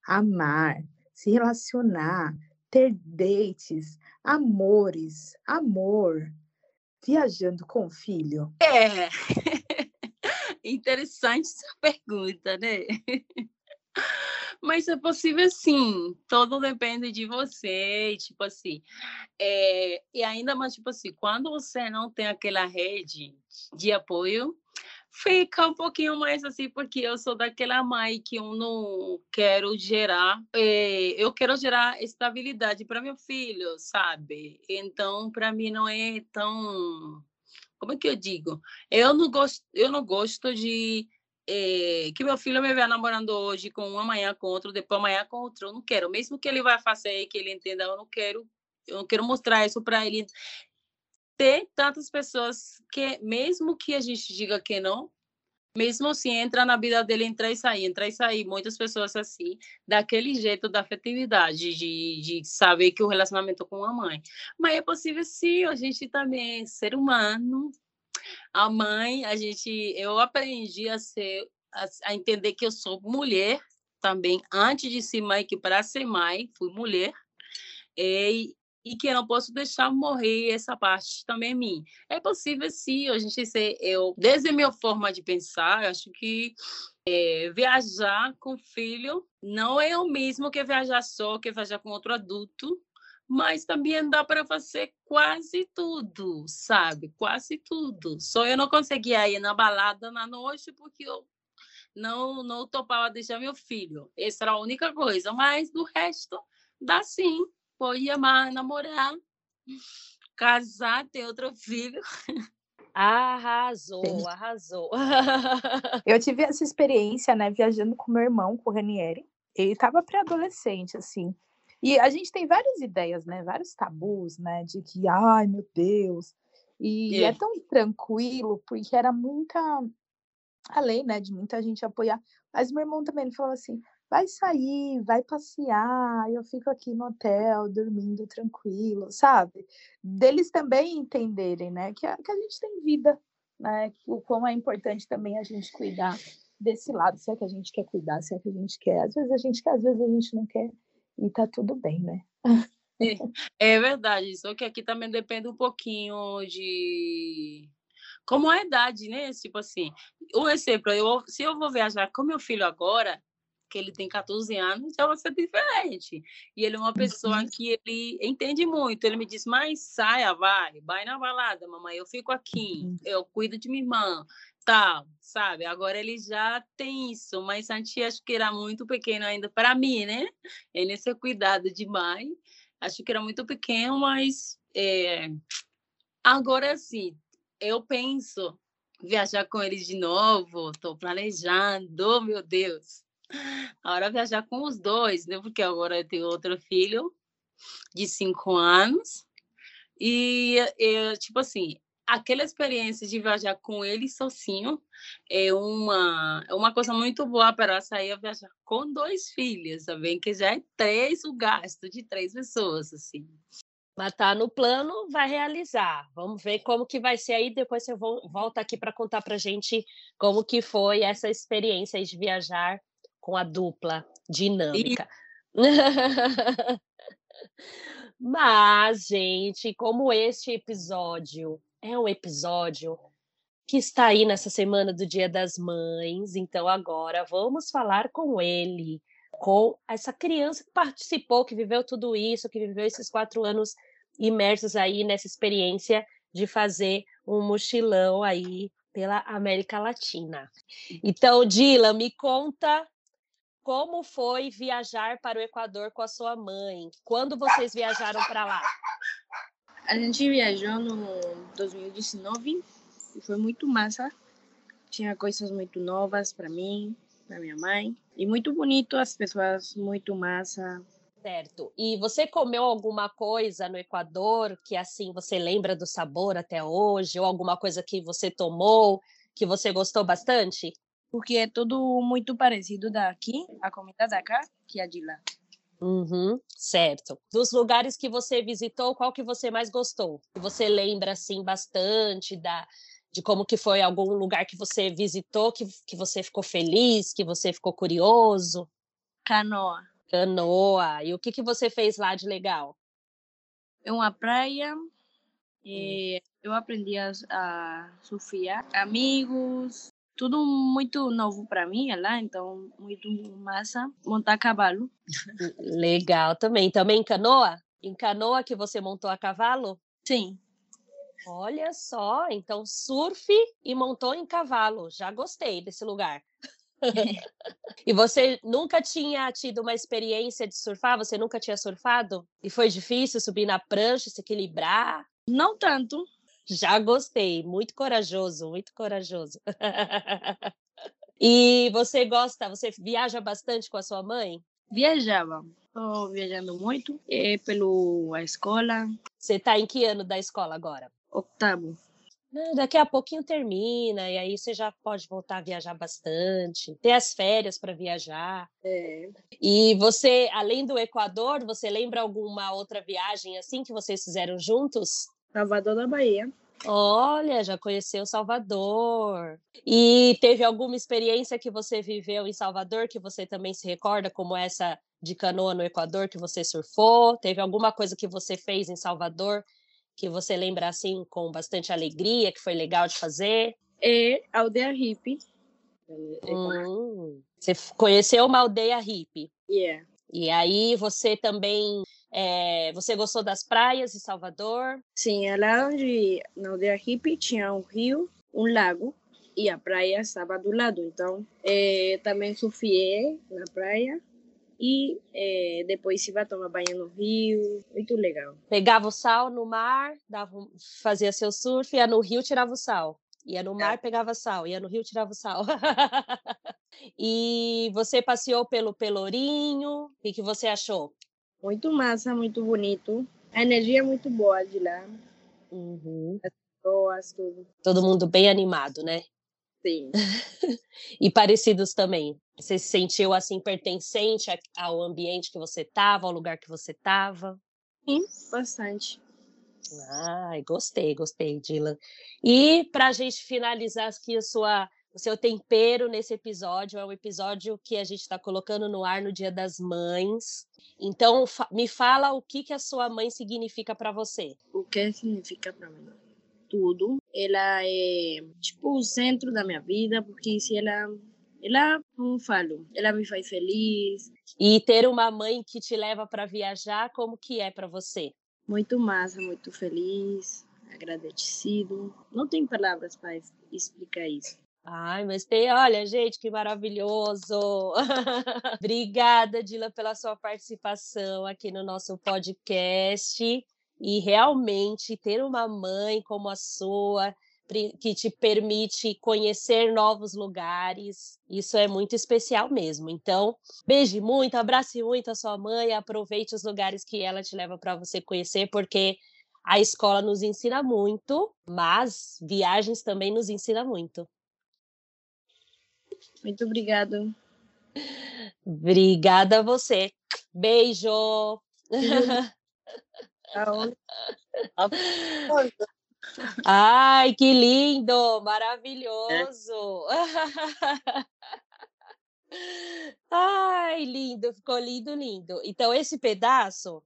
amar, se relacionar, ter dates, amores, amor, viajando com o filho? É, interessante essa pergunta, né? Mas é possível sim, tudo depende de você, tipo assim. É, e ainda mais, tipo assim, quando você não tem aquela rede de apoio, fica um pouquinho mais assim, porque eu sou daquela mãe que eu não quero gerar, é, eu quero gerar estabilidade para meu filho, sabe? Então, para mim não é tão como é que eu digo? Eu não gosto, eu não gosto de é, que meu filho me veja namorando hoje com um, amanhã com outro, depois amanhã com outro. Eu não quero. Mesmo que ele vai fazer, que ele entenda, eu não quero. Eu quero mostrar isso para ele. Tem tantas pessoas que, mesmo que a gente diga que não, mesmo assim, entra na vida dele, entra e sair, entra e sair. Muitas pessoas assim, daquele jeito da afetividade, de, de saber que o relacionamento com a mãe. Mas é possível sim, a gente também, ser humano, a mãe, a gente, eu aprendi a ser, a, a entender que eu sou mulher também, antes de ser mãe, que para ser mãe, fui mulher. E, e que eu não posso deixar morrer essa parte também mim. É possível sim, a gente ser, eu, desde a minha forma de pensar, acho que é, viajar com filho não é o mesmo que viajar só, que viajar com outro adulto, mas também dá para fazer quase tudo, sabe? Quase tudo. Só eu não conseguia ir na balada na noite porque eu não, não topava deixar meu filho. Essa era a única coisa, mas do resto dá sim. Pode amar, namorar, casar, ter outro filho. Arrasou, Sim. arrasou. Eu tive essa experiência, né, viajando com meu irmão, com o Ranieri. Ele estava pré-adolescente, assim. E a gente tem várias ideias, né, vários tabus, né, de que, ai, meu Deus. E é É. tão tranquilo, porque era muita, além, né, de muita gente apoiar. Mas meu irmão também, ele falava assim, vai sair, vai passear, eu fico aqui no hotel, dormindo tranquilo, sabe? Deles também entenderem, né, que a, que a gente tem vida, né, o quão é importante também a gente cuidar desse lado, se é que a gente quer cuidar, se é que a gente quer. Às vezes a gente quer, às vezes a gente não quer, e tá tudo bem, né? É verdade, só que aqui também depende um pouquinho de como a idade, né? Tipo assim, um exemplo, eu, se eu vou viajar com meu filho agora, que ele tem 14 anos, já vai ser diferente. E ele é uma pessoa Uhum. que ele entende muito. Ele me diz, mas saia, vai, vai na balada, mamãe, eu fico aqui, Uhum. eu cuido de minha irmã, tal, sabe? Agora ele já tem isso, mas antes acho que era muito pequeno ainda para mim, né? Ele ser cuidado demais. Acho que era muito pequeno, mas é, agora sim, eu penso viajar com eles de novo, estou planejando, meu Deus. Agora viajar com os dois, né? Porque agora eu tenho outro filho de cinco anos. E, é, tipo assim, aquela experiência de viajar com ele sozinho é uma, é uma coisa muito boa para sair a viajar com dois filhos, sabe? Que já é três o gasto de três pessoas, assim. Mas tá no plano, vai realizar. Vamos ver como que vai ser aí. Depois você vol- volta aqui para contar para gente como que foi essa experiência de viajar com a dupla dinâmica. Mas, gente, como este episódio é um episódio que está aí nessa semana do Dia das Mães, então agora vamos falar com ele, com essa criança que participou, que viveu tudo isso, que viveu esses quatro anos imersos aí nessa experiência de fazer um mochilão aí pela América Latina. Então, Dila, me conta como foi viajar para o Equador com a sua mãe? Quando vocês viajaram para lá? A gente viajou no 2019 e foi muito massa. Tinha coisas muito novas para mim, para minha mãe. E muito bonito, as pessoas muito massa. Certo. E você comeu alguma coisa no Equador que assim você lembra do sabor até hoje? Ou alguma coisa que você tomou que você gostou bastante? Porque é tudo muito parecido daqui, a comida daqui, que é de lá. Uhum, certo. Dos lugares que você visitou, qual que você mais gostou? Você lembra assim bastante da de como que foi algum lugar que você visitou que, que você ficou feliz, que você ficou curioso? Canoa. Canoa. E o que que você fez lá de legal? É uma praia. E eu aprendi a, a surfar. Amigos, tudo muito novo para mim lá, então muito massa. Montar cavalo. Legal também. Também em canoa? Em canoa que você montou a cavalo? Sim. Olha só, então surf e montou em cavalo. Já gostei desse lugar. e você nunca tinha tido uma experiência de surfar? Você nunca tinha surfado? E foi difícil subir na prancha, se equilibrar? Não tanto. Já gostei, muito corajoso, muito corajoso. e você gosta, você viaja bastante com a sua mãe? Viajava. Estou viajando muito é, pela escola. Você está em que ano da escola agora? Octavo. Ah, Daqui a pouquinho termina, e aí você já pode voltar a viajar bastante, ter as férias para viajar. É. E você, além do Equador, você lembra alguma outra viagem assim que vocês fizeram juntos? Salvador da Bahia. Olha, já conheceu Salvador. E teve alguma experiência que você viveu em Salvador que você também se recorda, como essa de canoa no Equador que você surfou? Teve alguma coisa que você fez em Salvador que você lembra assim com bastante alegria, que foi legal de fazer? É aldeia hippie. Hum, você conheceu uma aldeia hippie. Yeah. E aí você também eh, você gostou das praias de Salvador? Sim, é lá onde na aldeia hippie tinha um rio, um lago e a praia estava do lado. Então, eh, também surfei na praia e eh, depois ia tomar banho no rio. Muito legal. Pegava o sal no mar, dava, fazia seu surf, ia no rio, tirava o sal. Ia no mar, pegava sal, ia no rio, tirava o sal. e você passeou pelo Pelourinho, o que, que você achou? Muito massa, muito bonito. A energia é muito boa de lá. Uhum. Pessoas, tudo. Todo mundo bem animado, né? Sim. E parecidos também. Você se sentiu assim pertencente ao ambiente que você estava, ao lugar que você estava? Sim, bastante. Ai, gostei, gostei, Dylan. E para a gente finalizar aqui a sua, o seu tempero nesse episódio, é um episódio que a gente está colocando no ar no Dia das Mães. Então, fa- me fala o que, que a sua mãe significa para você. O que significa para mim? Tudo. Ela é tipo o centro da minha vida, porque se ela, ela, como falo, ela me faz feliz. E ter uma mãe que te leva para viajar, como que é para você? Muito massa, muito feliz, agradecido. Não tem palavras para explicar isso. Ai, mas tem, olha, gente, que maravilhoso! Obrigada, Dila, pela sua participação aqui no nosso podcast. E realmente ter uma mãe como a sua, que te permite conhecer novos lugares, isso é muito especial mesmo. Então, beije muito, abrace muito a sua mãe, aproveite os lugares que ela te leva para você conhecer, porque a escola nos ensina muito, mas viagens também nos ensina muito. Muito obrigado. Obrigada a você. Beijo. Ai, que lindo, maravilhoso. Ai, lindo, ficou lindo, lindo. Então, esse pedaço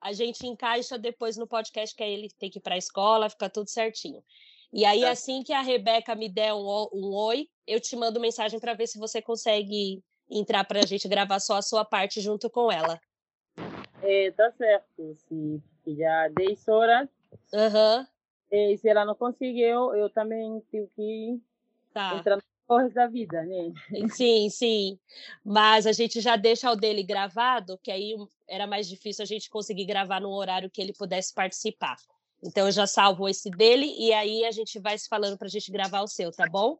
a gente encaixa depois no podcast, que aí ele tem que ir para a escola, fica tudo certinho. E aí, Tá. assim que a Rebeca me der um, um oi, eu te mando mensagem para ver se você consegue entrar para a gente gravar só a sua parte junto com ela. É, tá certo. Se já 10 horas, Aham, e se ela não conseguiu, eu também tenho que tá. entrar nas corres da vida, né? Sim, sim. Mas a gente já deixa o dele gravado, que aí era mais difícil a gente conseguir gravar no horário que ele pudesse participar. Então eu já salvo esse dele e aí a gente vai se falando para a gente gravar o seu, tá bom?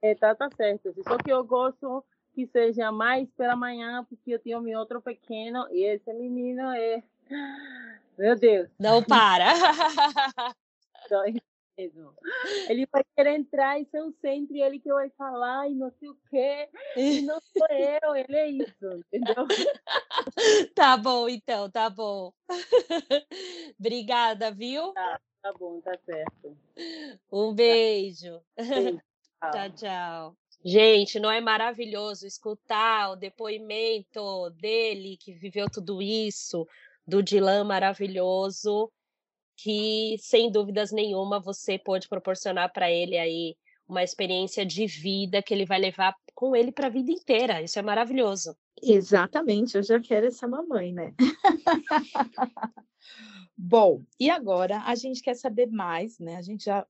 É, tá, tá certo. Só que eu gosto que seja mais pela manhã, porque eu tenho meu outro pequeno e esse menino é. Meu Deus, Não para. mesmo. Ele vai querer entrar em seu centro e ele que vai falar e não sei o quê. E não sou eu, ele é isso, entendeu? Tá bom, então, tá bom. Obrigada, viu? Tá bom, tá certo. Um beijo. Tchau, tchau. Gente, não é maravilhoso escutar o depoimento dele, que viveu tudo isso, do Dilan maravilhoso, que sem dúvidas nenhuma você pode proporcionar para ele aí uma experiência de vida que ele vai levar com ele para a vida inteira. Isso é maravilhoso. Exatamente, eu já quero essa mamãe, né? Bom, e agora a gente quer saber mais, né? A gente já,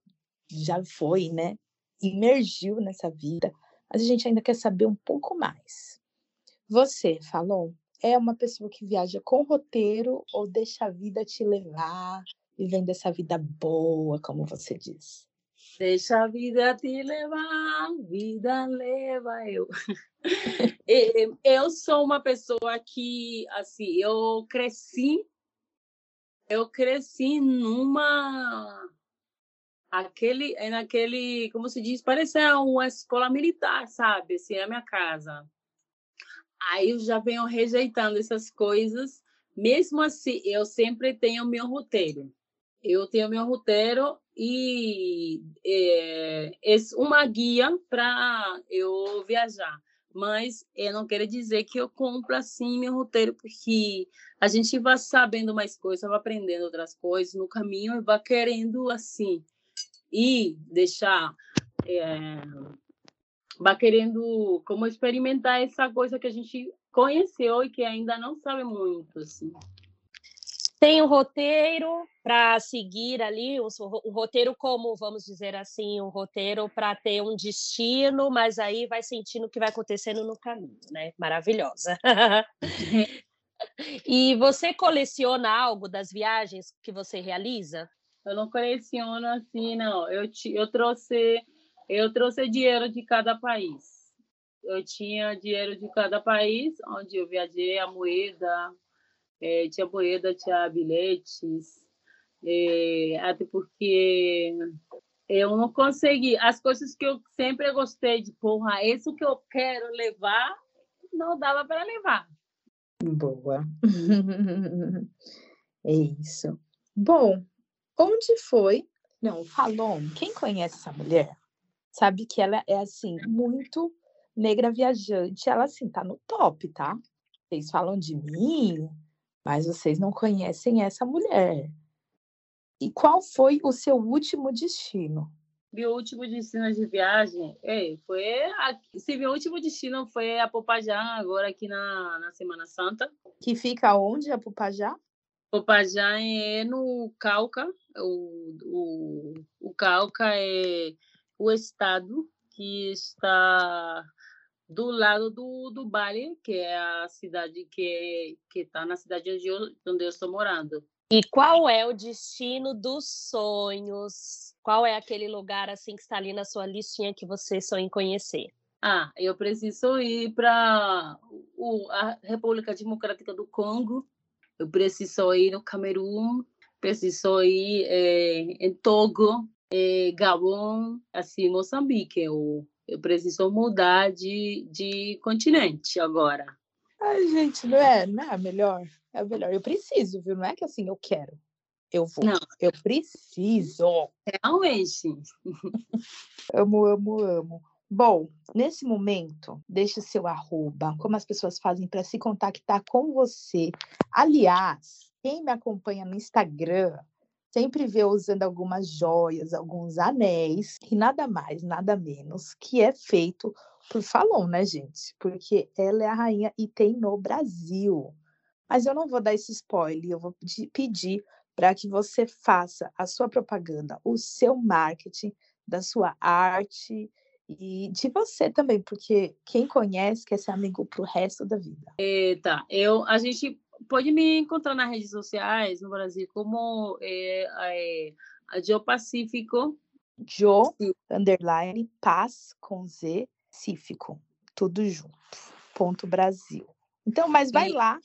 já foi, né? Imergiu nessa vida, mas a gente ainda quer saber um pouco mais. Você, falou, é uma pessoa que viaja com roteiro ou deixa a vida te levar, vivendo essa vida boa, como você diz? Deixa a vida te levar, vida leva eu. Eh, eu sou uma pessoa que, assim, eu cresci, eu cresci numa, aquele, é naquele, como se diz, parece uma escola militar, sabe, assim, na minha casa. Aí eu já venho rejeitando essas coisas, mesmo assim, eu sempre tenho meu roteiro. Eu tenho meu roteiro e é, é uma guia para eu viajar. Mas eu não quero dizer que eu compro assim meu roteiro, porque a gente vai sabendo mais coisas, vai aprendendo outras coisas no caminho e vai querendo assim e deixar é, vai querendo como experimentar essa coisa que a gente conheceu e que ainda não sabe muito assim. Tem um roteiro para seguir ali, um, roteiro como, vamos dizer assim, um roteiro para ter um destino, mas aí vai sentindo o que vai acontecendo no caminho, né? Maravilhosa. E você coleciona algo das viagens que você realiza? Eu não coleciono assim, não. Eu, ti- eu trouxe eu trouxe dinheiro de cada país. Eu tinha dinheiro de cada país, onde eu viajei, a moeda, eh, tinha moeda, tinha bilhetes, eh, até porque eu não consegui. As coisas que eu sempre gostei de, porra, isso que eu quero levar, não dava para levar. Boa. É isso. Bom, onde foi? Não, Falon, quem conhece essa mulher sabe que ela é assim muito negra viajante. Ela assim tá no top, tá? Vocês falam de mim, mas vocês não conhecem essa mulher. E qual foi o seu último destino? Meu último destino de viagem, é, foi aqui, se meu último destino foi a Popajá, agora aqui na, na Semana Santa. Que fica onde, a Pupajá? Popajá é no Cauca, o, o, o Cauca é o estado que está do lado do, do Bali, que é a cidade que que está na cidade onde eu, onde eu estou morando. E qual é o destino dos sonhos? Qual é aquele lugar assim que está ali na sua listinha que você sonha em conhecer? Ah, eu preciso ir para a República Democrática do Congo, eu preciso ir no Camerun, preciso ir eh, em Togo, eh, Gabão, assim, Moçambique. Eu, eu preciso mudar de, de continente agora. Ai, gente, não é, não é melhor? É melhor. Eu preciso, viu? Não é que assim eu quero. Eu vou. Não. Eu preciso. Realmente. Amo, amo, amo. Bom, nesse momento, deixe seu arroba, como as pessoas fazem para se contactar com você. Aliás, quem me acompanha no Instagram sempre vê usando algumas joias, alguns anéis, e nada mais, nada menos, que é feito por Falon, né, gente? Porque ela é a rainha e tem no Brasil. Mas eu não vou dar esse spoiler, eu vou pedir, pedir para que você faça a sua propaganda, o seu marketing, da sua arte e de você também, porque quem conhece quer ser amigo para o resto da vida. Eita, eu, a gente pode me encontrar nas redes sociais no Brasil como é, é, a Geo Pacífico. Jo, underline, paz com Z, Pacífico, tudo junto, ponto Brasil. Então, mas vai lá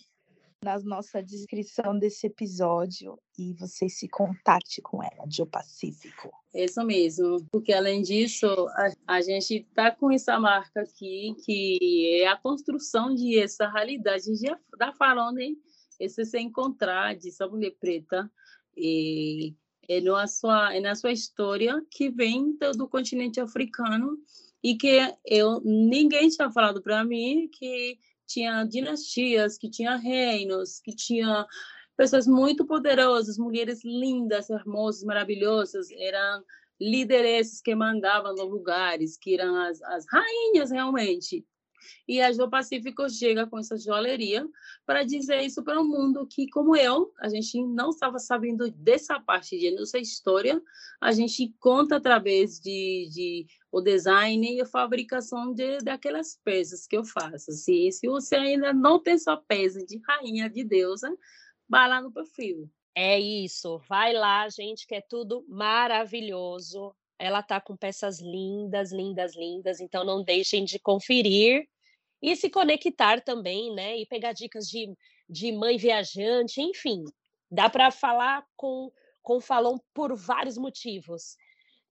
na nossa descrição desse episódio e você se contacte com ela, Jo Pacífico. Isso mesmo, porque além disso, a, a gente está com essa marca aqui, que é a construção de essa realidade de, da Farone, esse se encontrar de essa mulher preta, e é na sua, é na sua história que vem do, do continente africano e que eu ninguém tinha falado para mim que tinha dinastias, que tinha reinos, que tinha pessoas muito poderosas, mulheres lindas, hermosas, maravilhosas, eram lideresses que mandavam nos lugares, que eram as, as rainhas realmente. E a Jo Pacífico chega com essa joalheria para dizer isso para o mundo que, como eu, a gente não estava sabendo dessa parte de nossa história, a gente conta através de, de o design e a fabricação de, daquelas peças que eu faço. Se, se você ainda não tem sua peça de rainha, de deusa, vá lá no perfil. É isso, vai lá, gente, que é tudo maravilhoso. Ela tá com peças lindas, lindas, lindas, então não deixem de conferir e se conectar também, né? E pegar dicas de, de mãe viajante, enfim, dá para falar com, com Falon por vários motivos.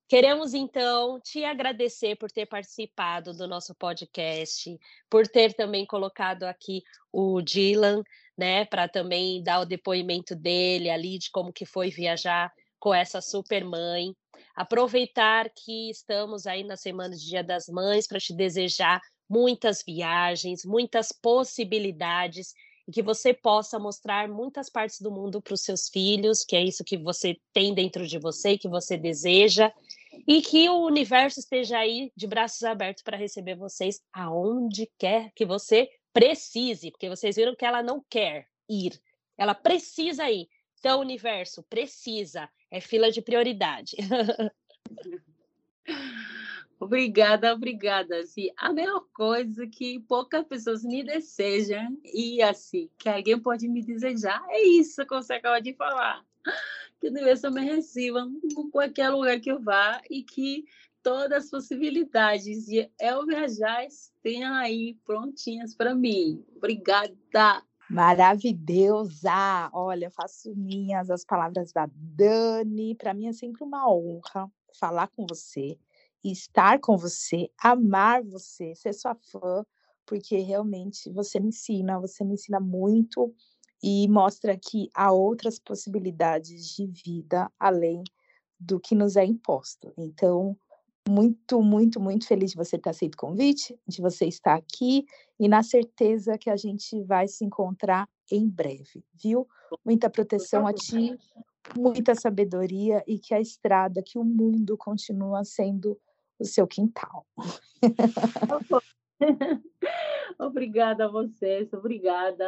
Queremos então te agradecer por ter participado do nosso podcast, por ter também colocado aqui o Dylan, né, para também dar o depoimento dele ali de como que foi viajar com essa super mãe. Aproveitar que estamos aí na semana de Dia das Mães para te desejar muitas viagens, muitas possibilidades e que você possa mostrar muitas partes do mundo para os seus filhos, que é isso que você tem dentro de você, que você deseja, e que o universo esteja aí de braços abertos para receber vocês aonde quer que você precise, porque vocês viram que ela não quer ir, ela precisa ir. Então, universo, precisa, é fila de prioridade. Obrigada, obrigada. Assim, a melhor coisa que poucas pessoas me desejam e assim, que alguém pode me desejar é isso que você acaba de falar. Que o universo me receba em qualquer lugar que eu vá e que todas as possibilidades de eu viajar estejam aí prontinhas para mim. Obrigada. Maravilhosa! Olha, faço minhas as palavras da Dani. Para mim é sempre uma honra falar com você, estar com você, amar você, ser sua fã, porque realmente você me ensina, você me ensina muito e mostra que há outras possibilidades de vida além do que nos é imposto. Então, muito, muito, muito feliz de você ter aceito o convite, de você estar aqui e na certeza que a gente vai se encontrar em breve, viu? Muita proteção a ti, muita sabedoria e que a estrada, que o mundo continua sendo o seu quintal. Obrigada a vocês, obrigada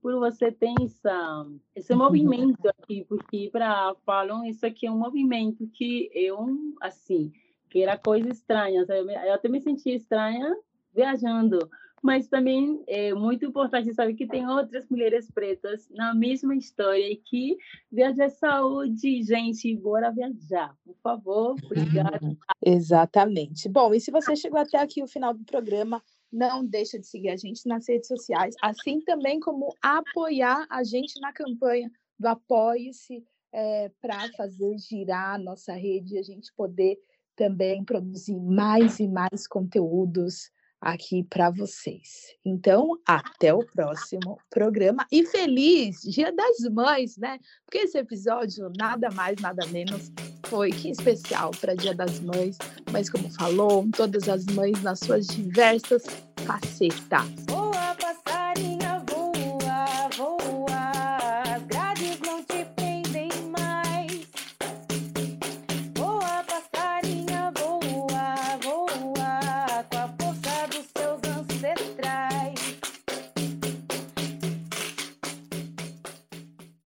por você ter essa, esse movimento aqui, porque para falam isso aqui é um movimento que eu, assim, que era coisa estranha, sabe? eu até me senti estranha viajando, mas também é muito importante saber que tem outras mulheres pretas na mesma história e que viajar é saúde, gente, bora viajar, por favor, obrigada. Exatamente. Bom, e se você chegou até aqui o final do programa, não deixa de seguir a gente nas redes sociais, assim também como apoiar a gente na campanha do Apoie-se para fazer girar a nossa rede e a gente poder também produzir mais e mais conteúdos aqui para vocês. Então, até o próximo programa e feliz Dia das Mães, né? Porque esse episódio nada mais, nada menos foi que especial para Dia das Mães, mas como falou, todas as mães nas suas diversas facetas.